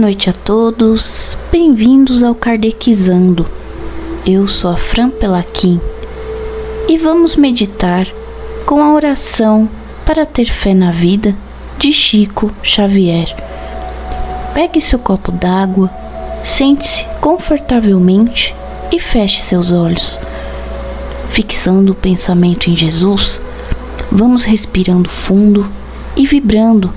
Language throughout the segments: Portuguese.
Noite a todos, bem-vindos ao Kardecizando. Eu sou a Fran Pelaquim e vamos meditar com a oração para ter fé na vida de Chico Xavier. Pegue seu copo d'água, sente-se confortavelmente e feche seus olhos. Fixando o pensamento em Jesus, vamos respirando fundo e vibrando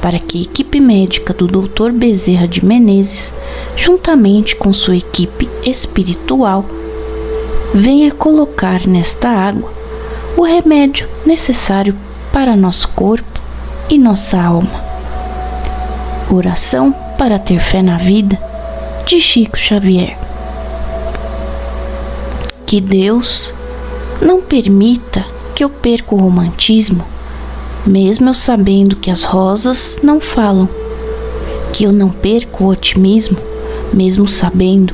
para que a equipe médica do Dr. Bezerra de Menezes, juntamente com sua equipe espiritual, venha colocar nesta água o remédio necessário para nosso corpo e nossa alma. Oração para ter fé na vida de Chico Xavier. Que Deus não permita que eu perca o romantismo mesmo eu sabendo que as rosas não falam, que eu não perco o otimismo, mesmo sabendo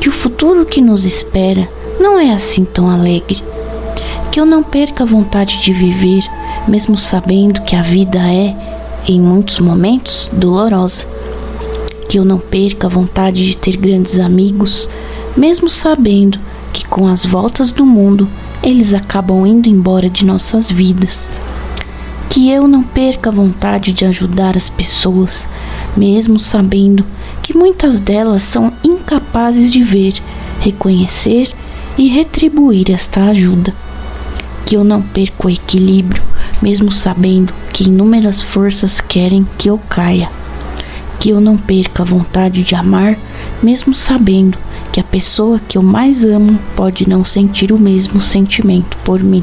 que o futuro que nos espera não é assim tão alegre, que eu não perca a vontade de viver, mesmo sabendo que a vida é, em muitos momentos, dolorosa, que eu não perca a vontade de ter grandes amigos, mesmo sabendo que com as voltas do mundo eles acabam indo embora de nossas vidas que eu não perca a vontade de ajudar as pessoas, mesmo sabendo que muitas delas são incapazes de ver, reconhecer e retribuir esta ajuda. Que eu não perca o equilíbrio, mesmo sabendo que inúmeras forças querem que eu caia. Que eu não perca a vontade de amar, mesmo sabendo que a pessoa que eu mais amo pode não sentir o mesmo sentimento por mim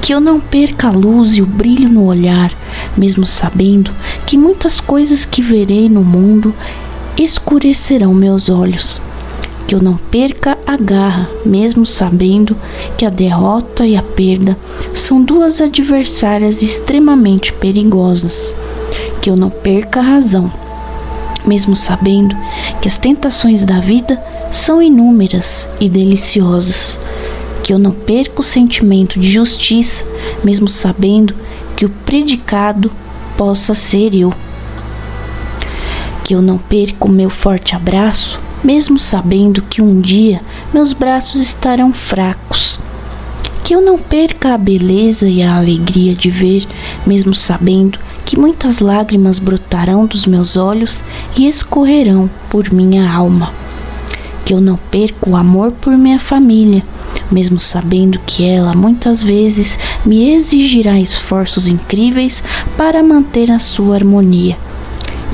que eu não perca a luz e o brilho no olhar, mesmo sabendo que muitas coisas que verei no mundo escurecerão meus olhos. Que eu não perca a garra, mesmo sabendo que a derrota e a perda são duas adversárias extremamente perigosas. Que eu não perca a razão, mesmo sabendo que as tentações da vida são inúmeras e deliciosas que eu não perca o sentimento de justiça, mesmo sabendo que o predicado possa ser eu. Que eu não perca o meu forte abraço, mesmo sabendo que um dia meus braços estarão fracos. Que eu não perca a beleza e a alegria de ver, mesmo sabendo que muitas lágrimas brotarão dos meus olhos e escorrerão por minha alma. Que eu não perca o amor por minha família, mesmo sabendo que ela muitas vezes me exigirá esforços incríveis para manter a sua harmonia.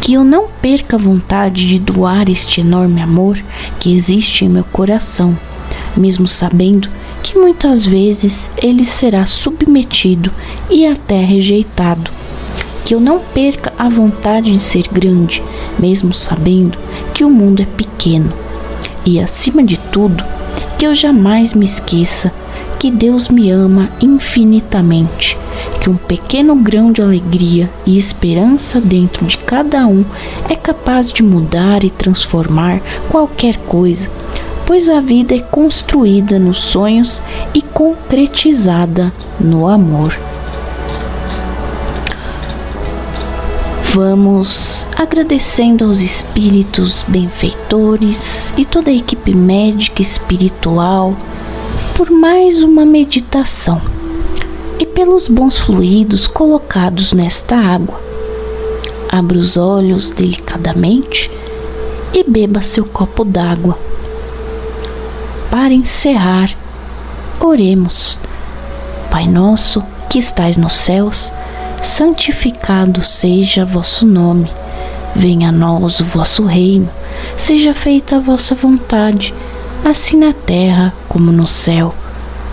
Que eu não perca a vontade de doar este enorme amor que existe em meu coração, mesmo sabendo que muitas vezes ele será submetido e até rejeitado. Que eu não perca a vontade de ser grande, mesmo sabendo que o mundo é pequeno. E acima de tudo, que eu jamais me esqueça que Deus me ama infinitamente, que um pequeno grão de alegria e esperança dentro de cada um é capaz de mudar e transformar qualquer coisa, pois a vida é construída nos sonhos e concretizada no amor. Vamos agradecendo aos espíritos benfeitores e toda a equipe médica espiritual por mais uma meditação e pelos bons fluidos colocados nesta água. Abra os olhos delicadamente e beba seu copo d'água. Para encerrar, oremos. Pai nosso que estais nos céus, santificado seja vosso nome. Venha a nós o vosso reino. Seja feita a vossa vontade, assim na terra como no céu.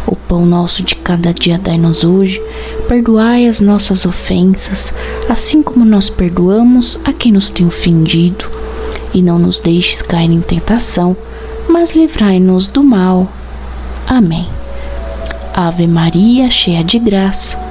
O pão nosso de cada dia dai-nos hoje. Perdoai as nossas ofensas, assim como nós perdoamos a quem nos tem ofendido. E não nos deixes cair em tentação, mas livrai-nos do mal. Amém. Ave Maria, cheia de graça